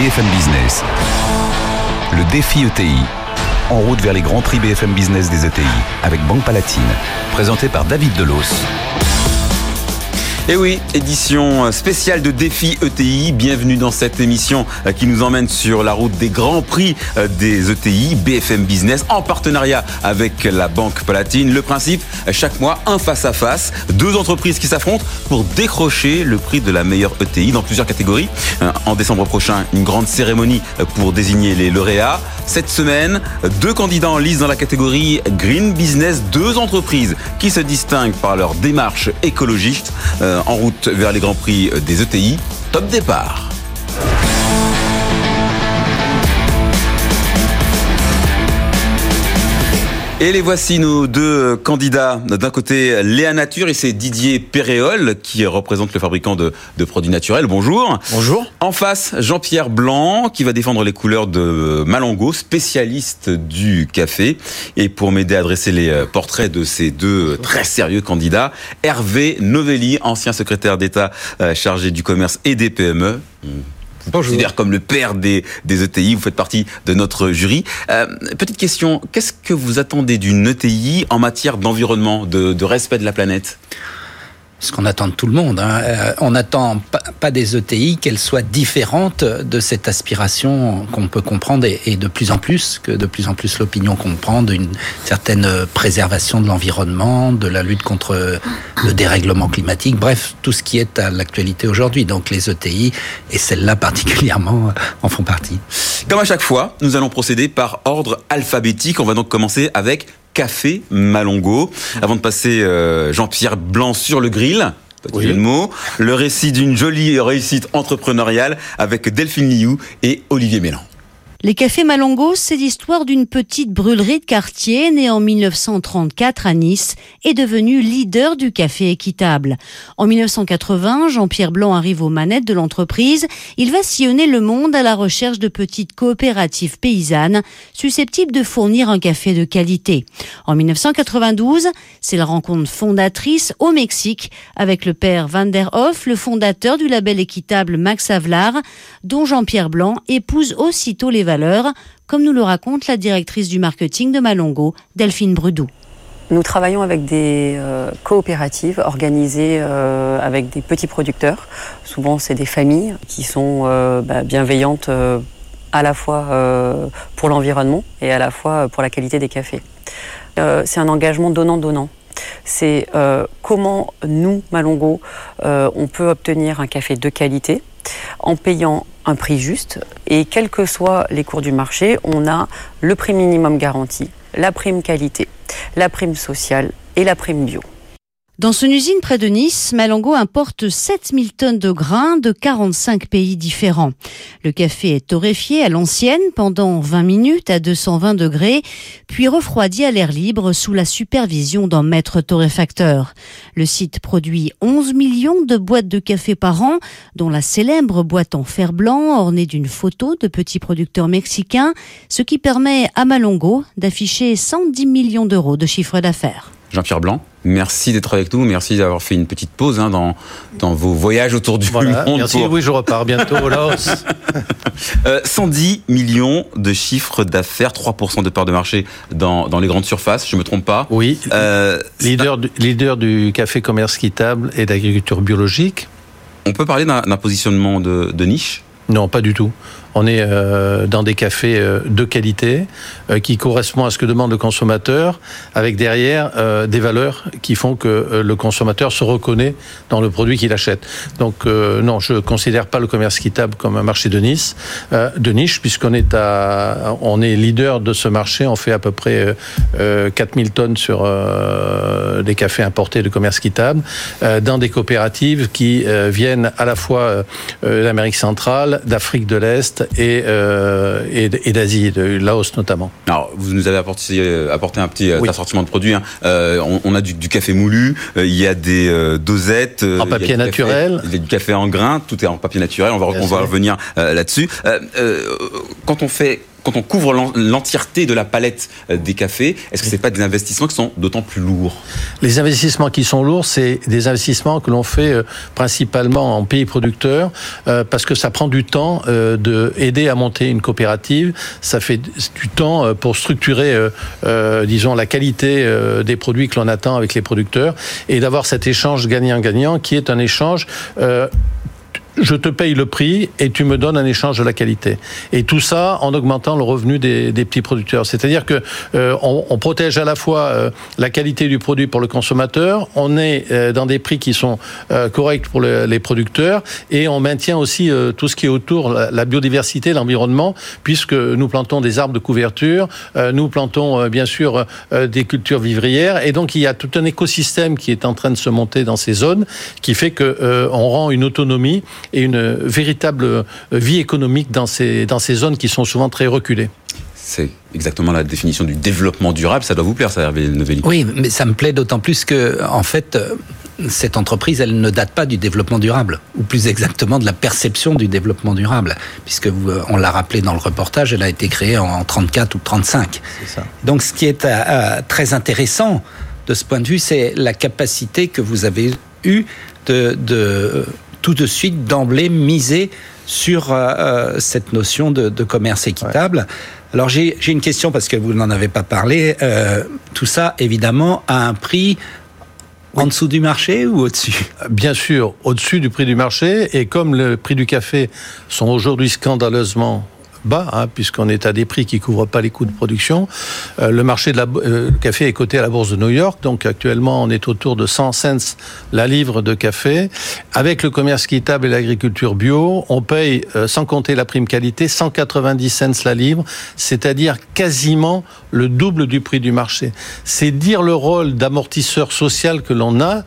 BFM Business. Le défi ETI. En route vers les grands prix BFM Business des ETI avec Banque Palatine. Présenté par David Delos. Et eh oui, édition spéciale de Défi ETI. Bienvenue dans cette émission euh, qui nous emmène sur la route des grands prix euh, des ETI, BFM Business, en partenariat avec la Banque Palatine. Le principe, euh, chaque mois, un face-à-face, deux entreprises qui s'affrontent pour décrocher le prix de la meilleure ETI dans plusieurs catégories. En décembre prochain, une grande cérémonie pour désigner les lauréats. Cette semaine, deux candidats en lice dans la catégorie Green Business, deux entreprises qui se distinguent par leur démarche écologiste. Euh, en route vers les Grands Prix des ETI. Top départ. Et les voici nos deux candidats. D'un côté, Léa Nature et c'est Didier Péréol qui représente le fabricant de, produits naturels. Bonjour. Bonjour. En face, Jean-Pierre Blanc qui va défendre les couleurs de Malongo, spécialiste du café. Et pour m'aider à dresser les portraits de ces deux très sérieux candidats, Hervé Novelli, ancien secrétaire d'État euh, chargé du commerce et des PME vous considère comme le père des, des, ETI, vous faites partie de notre jury. Euh, petite question, qu'est-ce que vous attendez d'une ETI en matière d'environnement, de, de respect de la planète? Ce qu'on attend de tout le monde. Hein. Euh, on n'attend pas des ETI qu'elles soient différentes de cette aspiration qu'on peut comprendre et de plus en plus, que de plus en plus l'opinion comprend d'une certaine préservation de l'environnement, de la lutte contre le dérèglement climatique, bref, tout ce qui est à l'actualité aujourd'hui. Donc les ETI, et celles-là particulièrement, en font partie. Comme à chaque fois, nous allons procéder par ordre alphabétique. On va donc commencer avec Café Malongo. Avant de passer euh, Jean-Pierre Blanc sur le grill, le mot. Le récit d'une jolie réussite entrepreneuriale avec Delphine Liu et Olivier Mélan. Les cafés Malongo, c'est l'histoire d'une petite brûlerie de quartier née en 1934 à Nice et devenue leader du café équitable. En 1980, Jean-Pierre Blanc arrive aux manettes de l'entreprise. Il va sillonner le monde à la recherche de petites coopératives paysannes susceptibles de fournir un café de qualité. En 1992, c'est la rencontre fondatrice au Mexique avec le père Van der Hoff, le fondateur du label équitable Max Havelaar, dont Jean-Pierre Blanc épouse aussitôt les comme nous le raconte la directrice du marketing de Malongo, Delphine Brudou. Nous travaillons avec des euh, coopératives organisées euh, avec des petits producteurs. Souvent, c'est des familles qui sont euh, bah, bienveillantes à la fois pour l'environnement et à la fois pour la qualité des cafés. c'est un engagement donnant-donnant. C'est comment nous, Malongo, on peut obtenir un café de qualité en payant un prix juste. Et quels que soient les cours du marché, on a le prix minimum garanti, la prime qualité, la prime sociale et la prime bio. Dans son usine près de Nice, Malango importe 7000 tonnes de grains de 45 pays différents. Le café est torréfié à l'ancienne pendant 20 minutes à 220 degrés, puis refroidi à l'air libre sous la supervision d'un maître torréfacteur. Le site produit 11 millions de boîtes de café par an, dont la célèbre boîte en fer blanc ornée d'une photo de petits producteurs mexicains, ce qui permet à Malongo d'afficher 110 millions d'euros de chiffre d'affaires. Jean-Pierre Blanc, merci d'être avec nous. Merci d'avoir fait une petite pause hein, dans, dans vos voyages autour du monde. Merci, oui, je repars bientôt au Laos. 110 euh, millions de chiffres d'affaires, 3% de part de marché dans, dans les grandes surfaces, je ne me trompe pas. Oui, euh, leader, du, leader du café commerce quittable et d'agriculture biologique. On peut parler d'un positionnement de, de niche? Non, pas du tout. On est dans des cafés de qualité qui correspondent à ce que demande le consommateur, avec derrière des valeurs qui font que le consommateur se reconnaît dans le produit qu'il achète. Donc non, je considère pas le commerce équitable comme un marché de Nice, de niche, puisqu'on est à, on est leader de ce marché. On fait à peu près 4000 tonnes sur des cafés importés de commerce équitable dans des coopératives qui euh, viennent à la fois euh, d'Amérique centrale, d'Afrique de l'Est et, euh, et d'Asie, de Laos notamment. Alors, vous nous avez apporté, apporté un petit assortiment de produits. Hein. On, a du, café moulu, il y a des dosettes. En papier naturel. il y a du café en grain, tout est en papier naturel. On va, on va revenir là-dessus. quand on fait quand on couvre l'entièreté de la palette euh, des cafés, est-ce que ce n'est pas des investissements qui sont d'autant plus lourds? Les investissements qui sont lourds, c'est des investissements que l'on fait euh, principalement en pays producteurs, euh, parce que ça prend du temps de aider à monter une coopérative, ça fait du temps pour structurer, disons, la qualité des produits que l'on attend avec les producteurs, et d'avoir cet échange gagnant-gagnant qui est un échange je te paye le prix et tu me donnes un échange de la qualité. Et tout ça en augmentant le revenu des, petits producteurs. C'est-à-dire que euh, on, protège à la fois euh, la qualité du produit pour le consommateur, on est euh, dans des prix qui sont corrects pour les producteurs et on maintient aussi tout ce qui est autour, la, la biodiversité, l'environnement, puisque nous plantons des arbres de couverture, nous plantons bien sûr des cultures vivrières et donc il y a tout un écosystème qui est en train de se monter dans ces zones qui fait que on rend une autonomie et une véritable vie économique dans ces, dans ces zones qui sont souvent très reculées. C'est exactement la définition du développement durable. Ça doit vous plaire, ça, Hervé Novelli Oui, mais ça me plaît d'autant plus que, en fait, cette entreprise, elle ne date pas du développement durable, ou plus exactement de la perception du développement durable, puisque vous, on l'a rappelé dans le reportage, elle a été créée en 34 ou 35. Ça. Donc, ce qui est euh, euh, très intéressant de ce point de vue, c'est la capacité que vous avez eue de, de tout de suite d'emblée miser sur euh, euh, cette notion de, commerce équitable. Alors j'ai une question parce que vous n'en avez pas parlé. Euh, tout ça, évidemment, a un prix en dessous du marché ou au-dessus? Bien sûr, au-dessus du prix du marché. Et comme le prix du café sont aujourd'hui scandaleusement bas, hein, puisqu'on est à des prix qui couvrent pas les coûts de production. Euh, le marché de la euh, café est coté à la bourse de New York, donc actuellement on est autour de 100 cents la livre de café. Avec le commerce équitable et l'agriculture bio, on paye, euh, sans compter la prime qualité, 190 cents la livre, c'est-à-dire quasiment le double du prix du marché. C'est dire le rôle d'amortisseur social que l'on a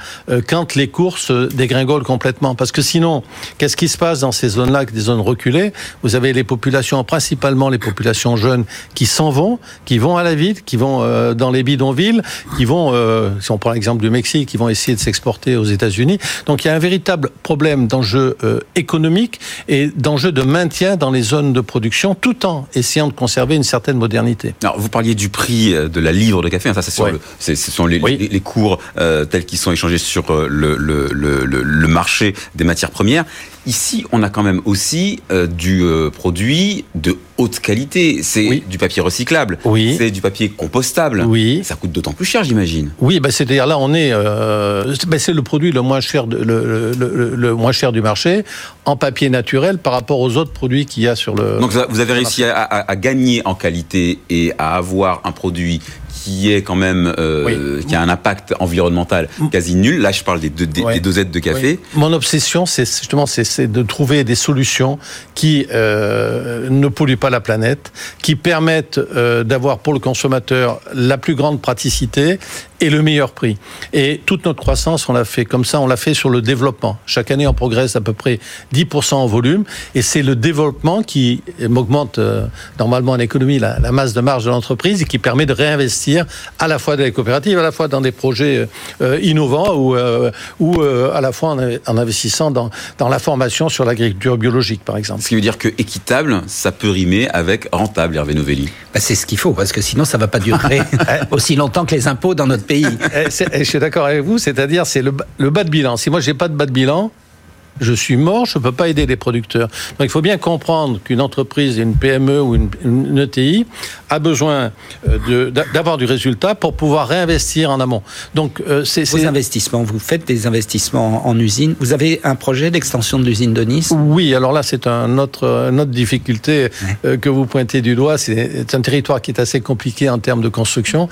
quand les courses dégringolent complètement. Parce que sinon, qu'est-ce qui se passe dans ces zones-là, des zones reculées? Vous avez les populations principalement les populations jeunes qui s'en vont, qui vont à la ville, qui vont euh, dans les bidonvilles, qui vont, euh, si on prend l'exemple du Mexique, qui vont essayer de s'exporter aux États-Unis. Donc il y a un véritable problème d'enjeu euh, économique et d'enjeu de maintien dans les zones de production, tout en essayant de conserver une certaine modernité. Alors vous parliez du prix de la livre de café, hein, ça c'est sur le, ce sont les, les, cours tels qu'ils sont échangés sur le, le, le, le marché des matières premières. Ici, on a quand même aussi euh, du euh, produit de haute qualité. C'est du papier recyclable. Oui. C'est du papier compostable. Oui. Ça coûte d'autant plus cher, j'imagine. Oui, bah, c'est-à-dire là, on est, euh, bah, c'est le produit le moins cher, de, le, le, le, moins cher du marché en papier naturel par rapport aux autres produits qu'il y a sur le. Donc vous avez réussi à, à, à, gagner en qualité et à avoir un produit qui est quand même euh, qui a un impact environnemental quasi nul. Là, je parle des, deux, des, dosettes de café. Mon obsession, c'est justement c'est de trouver des solutions qui euh, ne polluent pas la planète, qui permettent euh, d'avoir pour le consommateur la plus grande praticité et le meilleur prix. Et toute notre croissance, on l'a fait comme ça, on l'a fait sur le développement. Chaque année, on progresse à peu près 10% en volume, et c'est le développement qui augmente euh, normalement en économie la, la, masse de marge de l'entreprise et qui permet de réinvestir à la fois dans les coopératives, à la fois dans des projets euh, innovants ou, euh, ou à la fois en, en investissant dans, dans, la formation sur l'agriculture biologique, par exemple. Ce qui veut dire que équitable, ça peut rimer avec rentable, Hervé Novelli. Bah, c'est ce qu'il faut, parce que sinon, ça ne va pas durer aussi longtemps que les impôts dans notre pays. Eh, eh, je suis d'accord avec vous, c'est-à-dire c'est le, bas de bilan. Si moi j'ai pas de bas de bilan, je suis mort, je ne peux pas aider les producteurs. Donc il faut bien comprendre qu'une entreprise, une PME ou une, une ETI a besoin euh, d'avoir du résultat pour pouvoir réinvestir en amont. Donc euh, c'est vos investissements. Vous faites des investissements en usine. Vous avez un projet d'extension de l'usine de Nice? Oui. Alors là, c'est un autre, une autre difficulté euh, que vous pointez du doigt. C'est un territoire qui est assez compliqué en termes de construction,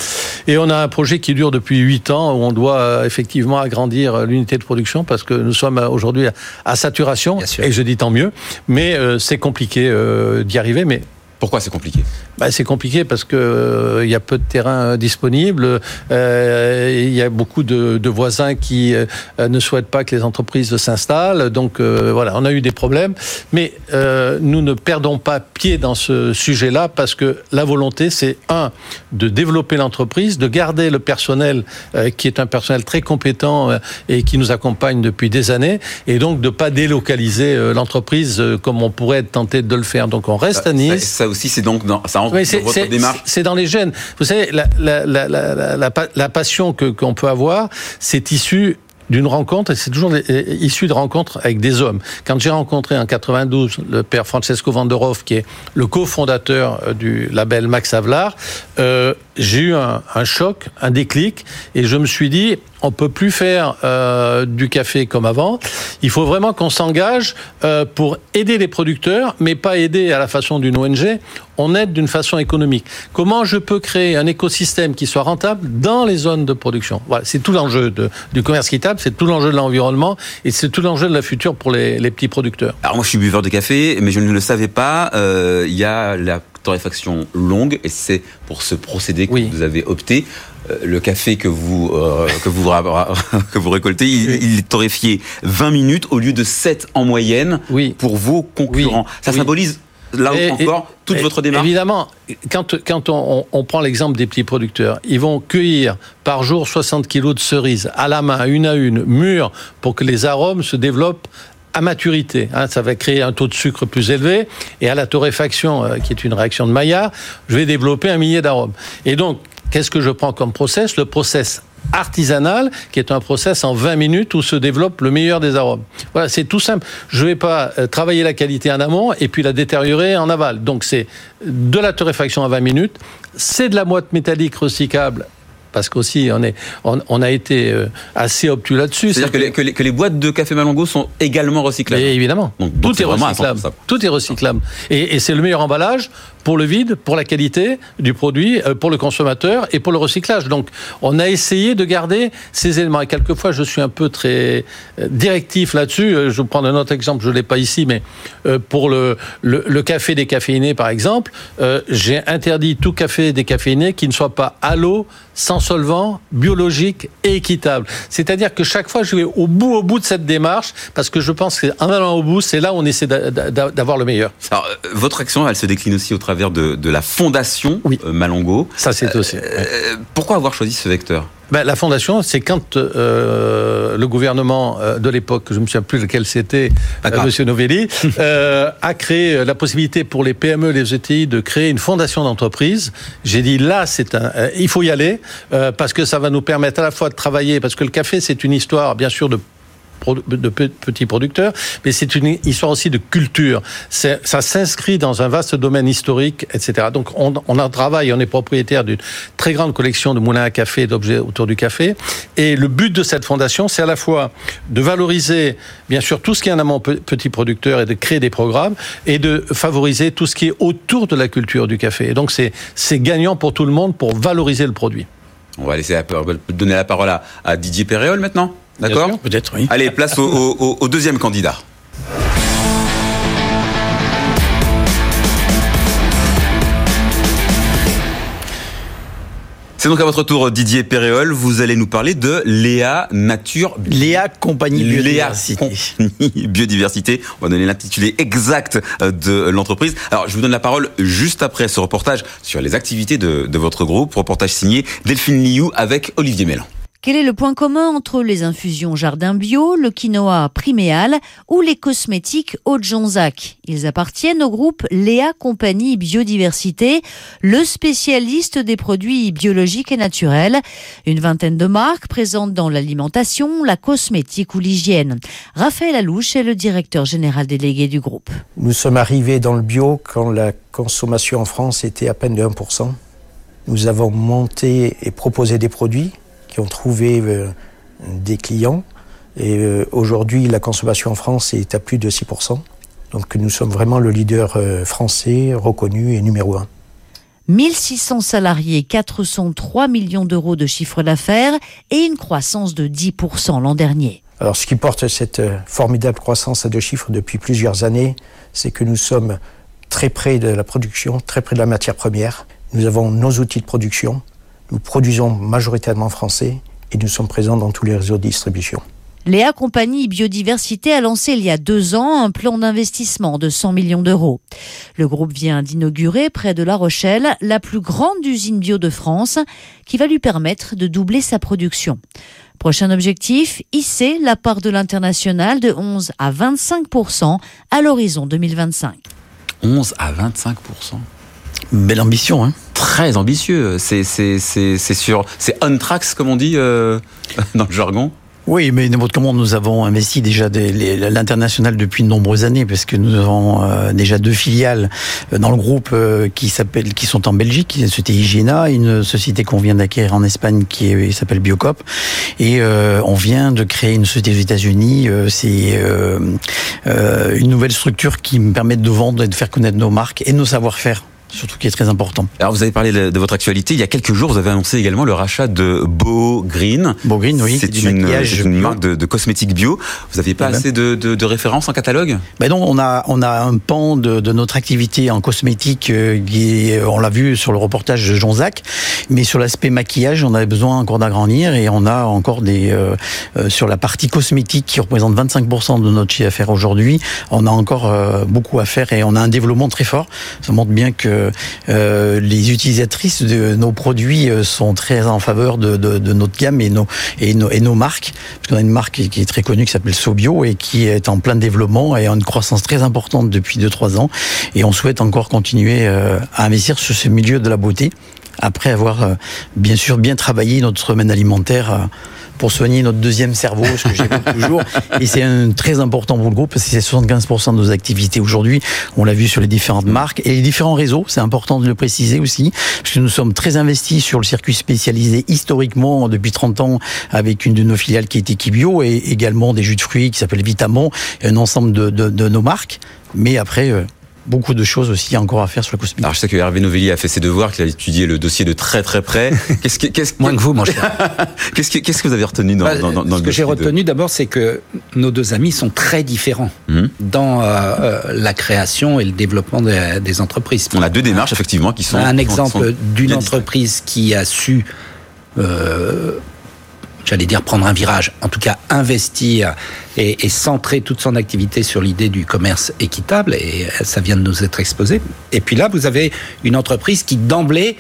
et on a un projet qui dure depuis huit ans où on doit effectivement agrandir l'unité de production parce que nous sommes aujourd'hui à saturation. Et je dis tant mieux, mais c'est compliqué d'y arriver. Mais pourquoi c'est compliqué bah, c'est compliqué parce que euh, il y a peu de terrain disponible. Euh, il y a beaucoup de, de voisins qui euh, ne souhaitent pas que les entreprises s'installent. Donc voilà, on a eu des problèmes. Mais nous ne perdons pas pied dans ce sujet-là parce que la volonté, c'est un de développer l'entreprise, de garder le personnel qui est un personnel très compétent et qui nous accompagne depuis des années, et donc de pas délocaliser l'entreprise comme on pourrait être tenté de le faire. Donc on reste à Nice. Ça, aussi, c'est donc dans, ça c'est dans les gènes. Vous savez, la, la, la, la passion que qu'on peut avoir, c'est issu d'une rencontre, et c'est toujours issu de rencontres avec des hommes. Quand j'ai rencontré en 92 le père Francesco Vanderhoff, qui est le cofondateur euh, du label Max Havelaar, euh, j'ai eu un, choc, un déclic, et je me suis dit, on peut plus faire euh, du café comme avant. Il faut vraiment qu'on s'engage euh, pour aider les producteurs, mais pas aider à la façon d'une ONG. On aide d'une façon économique. Comment je peux créer un écosystème qui soit rentable dans les zones de production? Voilà, c'est tout l'enjeu du commerce équitable, c'est tout l'enjeu de l'environnement et c'est tout l'enjeu de la future pour les, les, petits producteurs. Alors moi, je suis buveur de café, mais je ne le savais pas. Euh, il y a la torréfaction longue et c'est pour ce procédé que vous avez opté. Euh, le café que vous euh, que vous que vous récoltez, il, est torréfié 20 minutes au lieu de 7 en moyenne pour vos concurrents. Ça symbolise là encore toute votre démarche. Évidemment, quand quand on, on prend l'exemple des petits producteurs, ils vont cueillir par jour 60 kilos de cerises à la main, une à une, mûres, pour que les arômes se développent à maturité. Hein, ça va créer un taux de sucre plus élevé. Et à la torréfaction, euh, qui est une réaction de Maillard, je vais développer un millier d'arômes. Et donc, qu'est-ce que je prends comme process? Le process artisanal, qui est un process en 20 minutes où se développe le meilleur des arômes. Voilà, c'est tout simple. Je ne vais pas euh, travailler la qualité en amont et puis la détériorer en aval. Donc c'est de la torréfaction en 20 minutes, c'est de la moite métallique recyclable parce qu'aussi on, est, on, a été euh, assez obtus là-dessus. C'est-à-dire que, que, les boîtes de café Malongo sont également recyclables. évidemment. Donc, tout est, recyclable. Tout est recyclable. Et, et c'est le meilleur emballage pour le vide, pour la qualité du produit, euh, pour le consommateur et pour le recyclage. Donc, on a essayé de garder ces éléments. Et quelquefois, je suis un peu très euh, directif là-dessus. Je vais prendre un autre exemple, je ne l'ai pas ici, mais pour le, le, le café décaféiné, par exemple, j'ai interdit tout café décaféiné qui ne soit pas à l'eau, sans solvant, biologique et équitable. C'est-à-dire que chaque fois, je vais au bout, au bout de cette démarche, parce que je pense qu'en allant au bout, c'est là où on essaie d'avoir le meilleur. Alors, euh, votre action, elle se décline aussi au travers de, de la fondation euh, Malongo. Ça, c'est aussi. Euh, pourquoi avoir choisi ce vecteur? Ben, la fondation, c'est quand euh, le gouvernement euh, de l'époque, je ne me souviens plus lequel c'était, euh, Monsieur Novelli, euh, a créé la possibilité pour les PME, les ETI de créer une fondation d'entreprise. J'ai dit là, c'est un, il faut y aller parce que ça va nous permettre à la fois de travailler, parce que le café, c'est une histoire, bien sûr, de de petits producteurs, mais c'est une histoire aussi de culture. Ça s'inscrit dans un vaste domaine historique, etc. Donc on, on a travail, on est propriétaire d'une très grande collection de moulins à café, d'objets autour du café. Et le but de cette fondation, c'est à la fois de valoriser, bien sûr, tout ce qui est en amont petit producteur et de créer des programmes, et de favoriser tout ce qui est autour de la culture du café. Et donc c'est gagnant pour tout le monde pour valoriser le produit. On va laisser donner la parole à, à Didier Péréol maintenant. D'accord Peut-être, oui. Allez, place au, deuxième candidat. C'est donc à votre tour Didier Péréol, vous allez nous parler de Léa Nature. Léa Compagnie Biodiversité. Léa Compagnie Biodiversité. On va donner l'intitulé exact euh, de l'entreprise. Alors je vous donne la parole juste après ce reportage sur les activités de, de votre groupe, reportage signé Delphine Liu avec Olivier Mélan. Quel est le point commun entre les infusions Jardin Bio, le quinoa priméal ou les cosmétiques Haute Jonzac? Ils appartiennent au groupe Léa Compagnie Biodiversité, le spécialiste des produits biologiques et naturels. Une vingtaine de marques présentes dans l'alimentation, la cosmétique ou l'hygiène. Raphaël Alouche est le directeur général délégué du groupe. Nous sommes arrivés dans le bio quand la consommation en France était à peine de 1%. Nous avons monté et proposé des produits qui ont trouvé euh, des clients. Et euh, aujourd'hui, la consommation en France est à plus de 6%. Donc nous sommes vraiment le leader euh, français reconnu et numéro un. 1600 salariés, 403 millions d'euros de chiffre d'affaires et une croissance de 10% l'an dernier. Alors ce qui porte cette formidable croissance à deux chiffres depuis plusieurs années, c'est que nous sommes très près de la production, très près de la matière première. Nous avons nos outils de production, nous produisons majoritairement français et nous sommes présents dans tous les réseaux de distribution. Léa Compagnie Biodiversité a lancé il y a deux ans un plan d'investissement de 100 millions d'euros. Le groupe vient d'inaugurer près de La Rochelle la plus grande usine bio de France qui va lui permettre de doubler sa production. Prochain objectif, hisser la part de l'international de 11 à 25% à l'horizon 2025. 11 à 25% Belle ambition, hein Très ambitieux. C'est sur, c'est on tracks comme on dit euh, dans le jargon. Oui, mais n'importe comment nous avons investi déjà l'international depuis de nombreuses années parce que nous avons euh, déjà deux filiales euh, dans le groupe qui s'appellent qui sont en Belgique, c'était Hygiena, une société qu'on vient d'acquérir en Espagne qui s'appelle Biocop et on vient de créer une société aux États-Unis, c'est une nouvelle structure qui me permet de vendre et de faire connaître nos marques et nos savoir-faire surtout qui est très important. Alors vous avez parlé de, votre actualité. Il y a quelques jours, vous avez annoncé également le rachat de Beau Green. Beau Green, oui. C'est une, une marque de, de, cosmétiques bio. Vous n'aviez pas eh ben. assez de, de, références en catalogue? Ben non, on a on a un pan de, notre activité en cosmétique euh, qui on l'a vu sur le reportage de Jean Zac, mais sur l'aspect maquillage, on avait besoin encore d'agrandir et on a encore des euh, euh, sur la partie cosmétique qui représente 25% de notre chiffre d'affaires aujourd'hui, on a encore beaucoup à faire et on a un développement très fort. Ça montre bien que euh, les utilisatrices de nos produits euh, sont très en faveur de, notre gamme et nos, et nos, et nos marques. Parce qu'on a une marque qui est très connue qui s'appelle Sobio et qui est en plein développement et a une croissance très importante depuis 2-3 ans. Et on souhaite encore continuer euh, à investir sur ce milieu de la beauté après avoir bien sûr bien travaillé notre semaine alimentaire pour soigner notre deuxième cerveau, ce que j'écoute toujours. Et c'est très important pour le groupe parce que c'est 75% de nos activités aujourd'hui. On l'a vu sur les différentes marques et les différents réseaux. C'est important de le préciser aussi parce que nous sommes très investis sur le circuit spécialisé historiquement depuis 30 ans avec une de nos filiales qui est Kibio et également des jus de fruits qui s'appellent Vitamon et un ensemble de, de, de nos marques. Mais après, euh, beaucoup de choses aussi encore à faire sur le cosmétique. Alors je sais que Hervé Novelli a fait ses devoirs, qu'il a étudié le dossier de très très près. Qu'est-ce que, qu'est-ce Moins que vous, mon cher. qu'est-ce, que, qu'est-ce que vous avez retenu dans, bah, dans, dans, Ce que j'ai retenu d'abord, c'est que nos deux amis sont très différents hum. dans euh, euh, la création et le développement des, entreprises. On a deux démarches effectivement qui sont. Un exemple d'une entreprise qui a su euh, j'allais dire prendre un virage, en tout cas investir et, centrer toute son activité sur l'idée du commerce équitable, et ça vient de nous être exposé. Et puis là, vous avez une entreprise qui d'emblée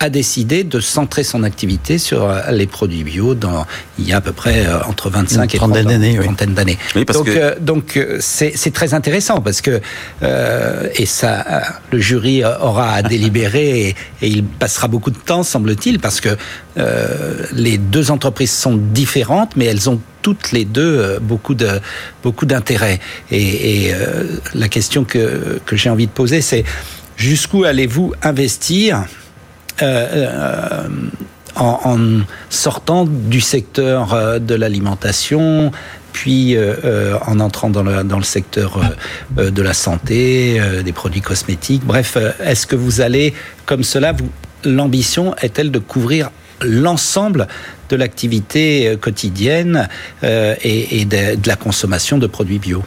a décidé de centrer son activité sur euh, les produits bio dans il y a à peu près euh, entre 25 et 30 d'années. Trentaine d'années. donc euh, donc c'est très intéressant parce que et ça le jury aura à délibérer et, il passera beaucoup de temps semble-t-il parce que les deux entreprises sont différentes mais elles ont toutes les deux beaucoup de beaucoup d'intérêt et, et la question que que j'ai envie de poser c'est jusqu'où allez-vous investir euh, euh, en, sortant du secteur euh, de l'alimentation, puis en entrant dans le, secteur de la santé, des produits cosmétiques. Bref, est-ce que vous allez, comme cela, l'ambition est-elle de couvrir l'ensemble de l'activité quotidienne et, de, la consommation de produits bio?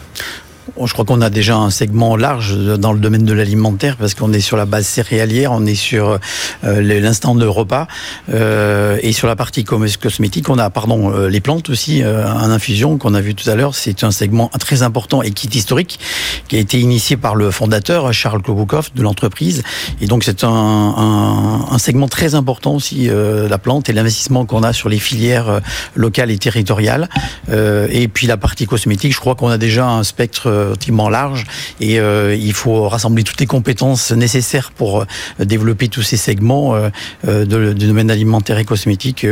Je crois qu'on a déjà un segment large dans le domaine de l'alimentaire parce qu'on est sur la base céréalière, on est sur euh, l'instant de repas euh, et sur la partie cosmétique, on a pardon euh, les plantes aussi en infusion qu'on a vu tout à l'heure. C'est un segment très important et qui est historique, qui a été initié par le fondateur Charles Kloboukov de l'entreprise. Et donc c'est un, un, un, segment très important aussi la plante et l'investissement qu'on a sur les filières locales et territoriales. et puis la partie cosmétique, je crois qu'on a déjà un spectre relativement large et euh, il faut rassembler toutes les compétences nécessaires pour euh, développer tous ces segments euh, du domaine alimentaire et cosmétique.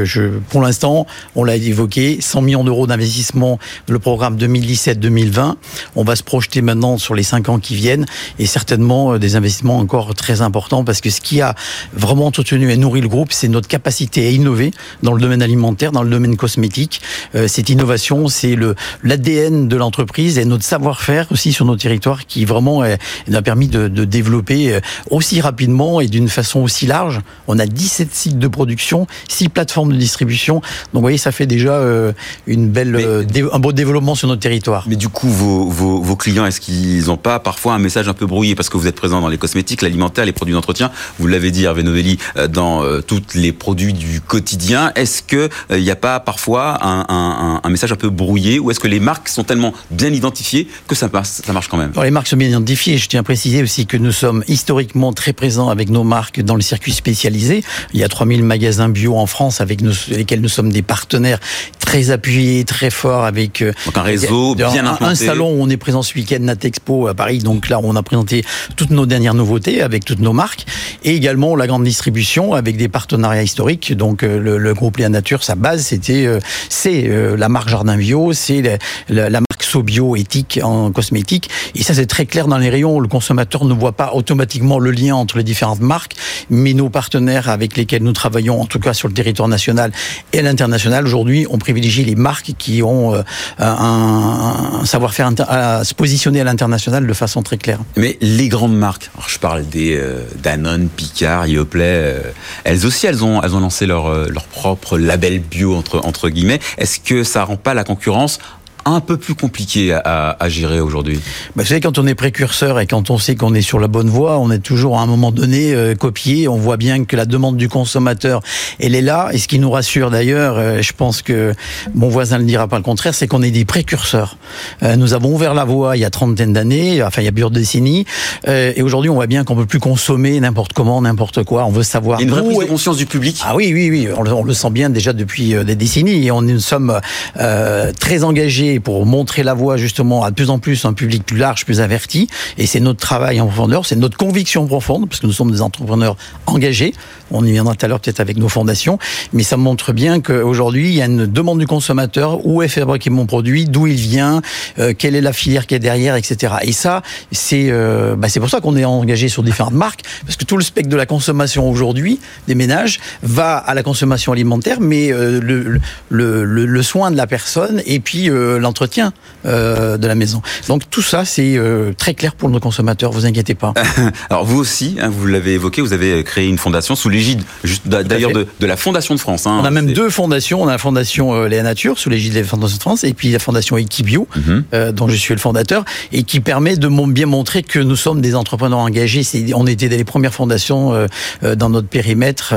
Pour l'instant, on l'a évoqué, 100 millions d'euros d'investissement, le programme 2017-2020. On va se projeter maintenant sur les cinq ans qui viennent et certainement des investissements encore très importants parce que ce qui a vraiment entretenu et nourri le groupe, c'est notre capacité à innover dans le domaine alimentaire, dans le domaine cosmétique. cette innovation, c'est l'ADN de l'entreprise et notre savoir-faire aussi sur nos territoires qui vraiment nous a permis de, de, développer euh, aussi rapidement et d'une façon aussi large. On a 17 sites de production, 6 plateformes de distribution. Donc vous voyez, ça fait déjà euh, une belle, mais, euh, un beau développement sur notre territoire. Mais du coup, vos, vos, vos clients, est-ce qu'ils n'ont pas parfois un message un peu brouillé Parce que vous êtes présent dans les cosmétiques, l'alimentaire, les produits d'entretien? Vous l'avez dit, Hervé Novelli, dans tous les produits du quotidien. Est-ce qu'il n'y a pas parfois un, un, un, message un peu brouillé ou est-ce que les marques sont tellement bien identifiées que ça passe ça marche quand même. Alors, les marques sont bien identifiées. Je tiens à préciser aussi que nous sommes historiquement très présents avec nos marques dans le circuit spécialisé. Il y a 3000 magasins bio en France avec lesquels nous sommes des partenaires très appuyés, très forts avec euh, donc un réseau bien un, implanté. Un salon où on est présent ce week-end Natexpo à Paris. Donc là, on a présenté toutes nos dernières nouveautés avec toutes nos marques et également la grande distribution avec des partenariats historiques. Donc euh, le, le groupe Léa Nature, sa base, c'était euh, c'est la marque Jardin Bio, c'est la, la, la Sobio éthique en cosmétique. Et ça, c'est très clair dans les rayons. Le consommateur ne voit pas automatiquement le lien entre les différentes marques, mais nos partenaires avec lesquels nous travaillons, en tout cas sur le territoire national et l'international, aujourd'hui, on privilégie les marques qui ont euh, un, savoir-faire à se positionner à l'international de façon très claire. Mais les grandes marques, je parle des euh, Danone, Picard, Yoplait, euh, elles aussi, elles ont, elles ont lancé leur, leur propre label bio entre entre guillemets. Est-ce que ça rend pas la concurrence un peu plus compliqué à, à gérer aujourd'hui bah, Vous savez, quand on est précurseur et quand on sait qu'on est sur la bonne voie, on est toujours à un moment donné euh, copié. On voit bien que la demande du consommateur, elle est là. Et ce qui nous rassure d'ailleurs, euh, je pense que mon voisin ne le dira pas le contraire, c'est qu'on est des précurseurs. Euh, nous avons ouvert la voie il y a trentaine d'années, enfin il y a plusieurs décennies. Euh, et aujourd'hui, on voit bien qu'on peut plus consommer n'importe comment, n'importe quoi. On veut savoir. Il y a une vraie prise est... de conscience du public. Ah oui, oui, oui. On le, on le sent bien déjà depuis des décennies. Et on nous sommes très engagés pour montrer la voie justement à de plus en plus un public plus large, plus averti. Et c'est notre travail en profondeur, c'est notre conviction profonde, parce que nous sommes des entrepreneurs engagés. On y viendra tout à l'heure peut-être avec nos fondations, mais ça montre bien qu'aujourd'hui il y a une demande du consommateur où est fabriqué mon produit, d'où il vient, euh, quelle est la filière qui est derrière, etc. Et ça, c'est euh, bah, c'est pour ça qu'on est engagé sur différentes marques, parce que tout le spectre de la consommation aujourd'hui des ménages va à la consommation alimentaire, mais euh, le, le, soin de la personne et puis l'entretien euh, de la maison. Donc tout ça, c'est euh, très clair pour nos consommateurs, vous inquiétez pas. Alors vous aussi, hein, vous l'avez évoqué, vous avez créé une fondation sous l'égide d'ailleurs de, de, la Fondation de France. Hein, on a même deux fondations, on a la Fondation euh, Léa Nature sous l'égide de la Fondation de France et puis la Fondation Equibio, mm -hmm. euh, dont je suis le fondateur, et qui permet de bien montrer que nous sommes des entrepreneurs engagés. On était des premières fondations euh, dans notre périmètre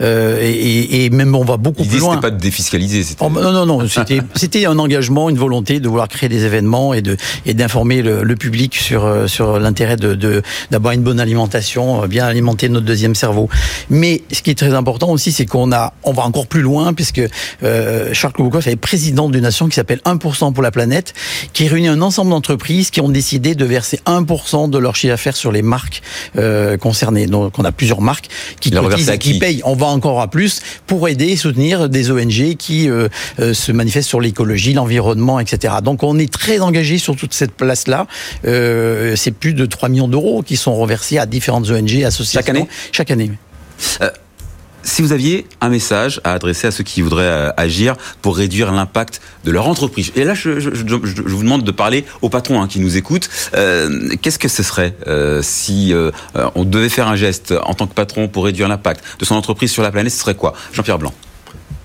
euh, et, et, même on va beaucoup plus loin. C'était pas de défiscaliser. Oh, non, non, non, c'était un engagement, une volonté de vouloir créer des événements et de et d'informer le, le, public sur sur l'intérêt de d'avoir une bonne alimentation, bien alimenter notre deuxième cerveau. Mais ce qui est très important aussi, c'est qu'on a on va encore plus loin puisque euh, Charles Kloboukov est président d'une nation qui s'appelle 1% pour la planète, qui réunit un ensemble d'entreprises qui ont décidé de verser 1% de leur chiffre d'affaires sur les marques euh, concernées. Donc on a plusieurs marques qui cotisent et qui payent. On va encore à plus pour aider et soutenir des ONG qui euh, se manifestent sur l'écologie, l'environnement, etc. Donc on est très engagé sur toute cette place-là. Euh, c'est plus de 3 millions d'euros qui sont reversés à différentes ONG, associations. Chaque année Chaque année. Euh, si vous aviez un message à adresser à ceux qui voudraient euh, agir pour réduire l'impact de leur entreprise, et là je, je, je, je, vous demande de parler aux patrons hein, qui nous écoutent, euh, qu'est-ce que ce serait euh, si on devait faire un geste en tant que patron pour réduire l'impact de son entreprise sur la planète, ce serait quoi? Jean-Pierre Blanc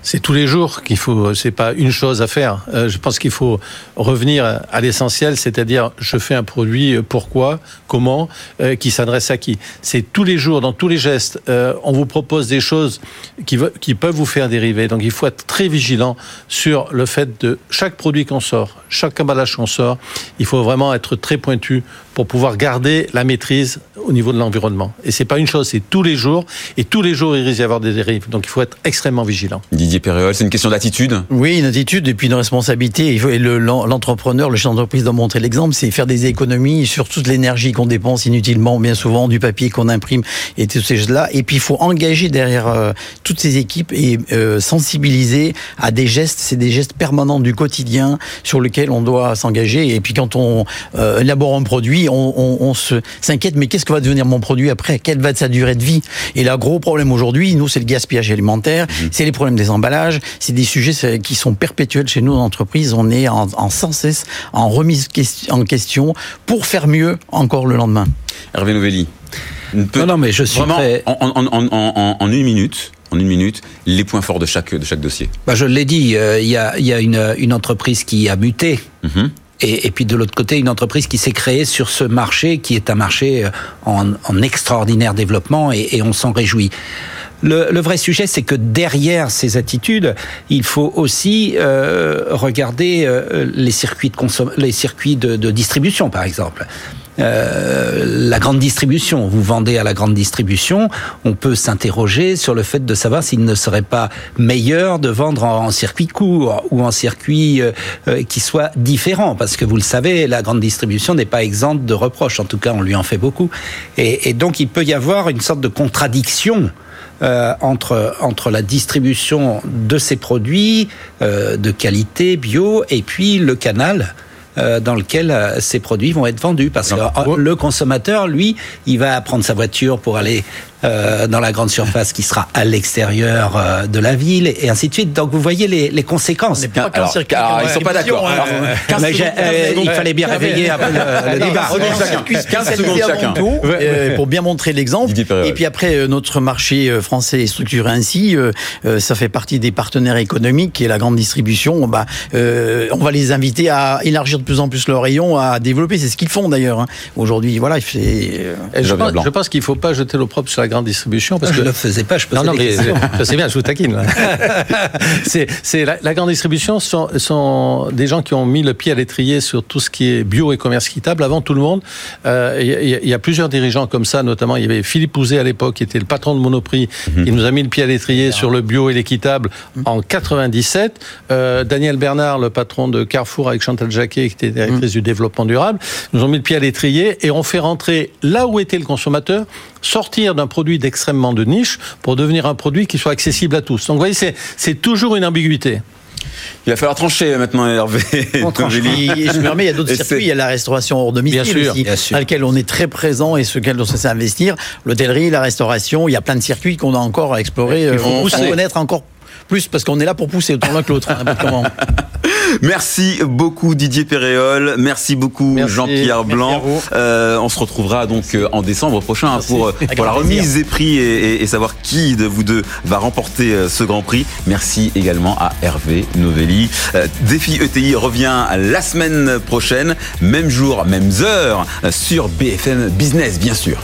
c'est tous les jours qu'il faut, c'est pas une chose à faire. Euh, je pense qu'il faut revenir à l'essentiel, c'est-à-dire je fais un produit, euh, pourquoi, comment, euh, qui s'adresse à qui. C'est tous les jours, dans tous les gestes, on vous propose des choses qui, qui peuvent vous faire dériver. Donc il faut être très vigilant sur le fait de chaque produit qu'on sort, chaque emballage qu'on sort, il faut vraiment être très pointu pour pouvoir garder la maîtrise au niveau de l'environnement. Et c'est pas une chose, c'est tous les jours. Et tous les jours, il risque d'y avoir des dérives. Donc il faut être extrêmement vigilant. C'est une question d'attitude Oui, une attitude et puis une responsabilité. Et l'entrepreneur, le, chef d'entreprise doit montrer l'exemple, c'est faire des économies sur toute l'énergie qu'on dépense inutilement, bien souvent, du papier qu'on imprime et tous ces choses-là. Et puis il faut engager derrière euh, toutes ces équipes et euh, sensibiliser à des gestes. C'est des gestes permanents du quotidien sur lesquels on doit s'engager. Et puis quand on euh, élabore un produit, on, se s'inquiète, mais qu'est-ce que va devenir mon produit après? Quelle va être sa durée de vie? Et le gros problème aujourd'hui, nous, c'est le gaspillage alimentaire, mhm. c'est les problèmes des emballages, c'est des sujets qui sont perpétuels chez nous dans l'entreprise. On est en, sans cesse en remise en question pour faire mieux encore le lendemain. Hervé Novelli. Non, non, mais je suis vraiment en, une minute en une minute les points forts de chaque, de chaque dossier bah Je l'ai dit, euh, il y, a, y a une, une, entreprise qui a muté. Mhm et, puis de l'autre côté, une entreprise qui s'est créée sur ce marché, qui est un marché euh, en, extraordinaire développement, et, on s'en réjouit. Le, vrai sujet, c'est que derrière ces attitudes, il faut aussi euh, regarder euh, les circuits de les circuits de distribution, par exemple. Euh, la grande distribution. Vous vendez à la grande distribution, on peut s'interroger sur le fait de savoir s'il ne serait pas meilleur de vendre en, circuit court ou en circuit euh, euh, qui soit différent, parce que vous le savez, la grande distribution n'est pas exempte de reproches. En tout cas, on lui en fait beaucoup, et, donc il peut y avoir une sorte de contradiction. Entre, entre la distribution de ces produits de qualité bio et puis le canal euh, dans lequel euh, ces produits vont être vendus. Parce que euh, le consommateur, lui, il va prendre sa voiture pour aller euh, dans la grande surface qui sera à l'extérieur euh, de la ville et ainsi de suite. Donc vous voyez les, les conséquences. alors, alors, ils sont pas d'accord. Euh, il fallait bien réveiller le, débat. 15 secondes chacun. pour bien montrer l'exemple. Et puis après, notre marché français est structuré ainsi. ça fait partie des partenaires économiques et la grande distribution. Bah, on va les inviter à élargir de plus en plus leur rayon, à développer. C'est ce qu'ils font d'ailleurs. Hein. Aujourd'hui, voilà. Je, pense, je pense qu'il ne faut pas jeter l'opprobre sur la grande distribution. Parce je ne le faisais pas, je non, non, mais je sais bien, je vous taquine. c'est, la, grande distribution sont, sont des gens qui ont mis le pied à l'étrier sur tout ce qui est bio et commerce équitable avant tout le monde. Euh, il y, a plusieurs dirigeants comme ça, notamment il y avait Philippe Pouzet à l'époque, qui était le patron de Monoprix, mhm. qui nous a mis le pied à l'étrier sur le bio et l'équitable mhm. en 97. Euh, Daniel Bernard, le patron de Carrefour avec Chantal Jacquet, qui était directrice mhm. du développement durable, nous ont mis le pied à l'étrier et ont fait rentrer là où était le consommateur, sortir d'un produit d'extrêmement de niche pour devenir un produit qui soit accessible à tous. Donc vous voyez, c'est toujours une ambiguïté. Il va falloir trancher maintenant, Hervé. On tranche. je me remets, il y a d'autres circuits. Il y a la restauration hors domicile aussi, à laquelle on est très présent et sur lequel on sait investir. L'hôtellerie, la restauration, il y a plein de circuits qu'on a encore à explorer. Il faut connaître encore plus parce qu'on est là pour pousser autant l'un que l'autre. Hein, Merci beaucoup Didier Péréol, merci beaucoup Jean-Pierre Blanc. Euh, on se retrouvera donc euh, en décembre prochain pour, euh, pour la remise des prix et, et, savoir qui de vous deux va remporter ce Grand Prix. Merci également à Hervé Novelli. Défi ETI revient la semaine prochaine, même jour, même heure sur BFM Business bien sûr.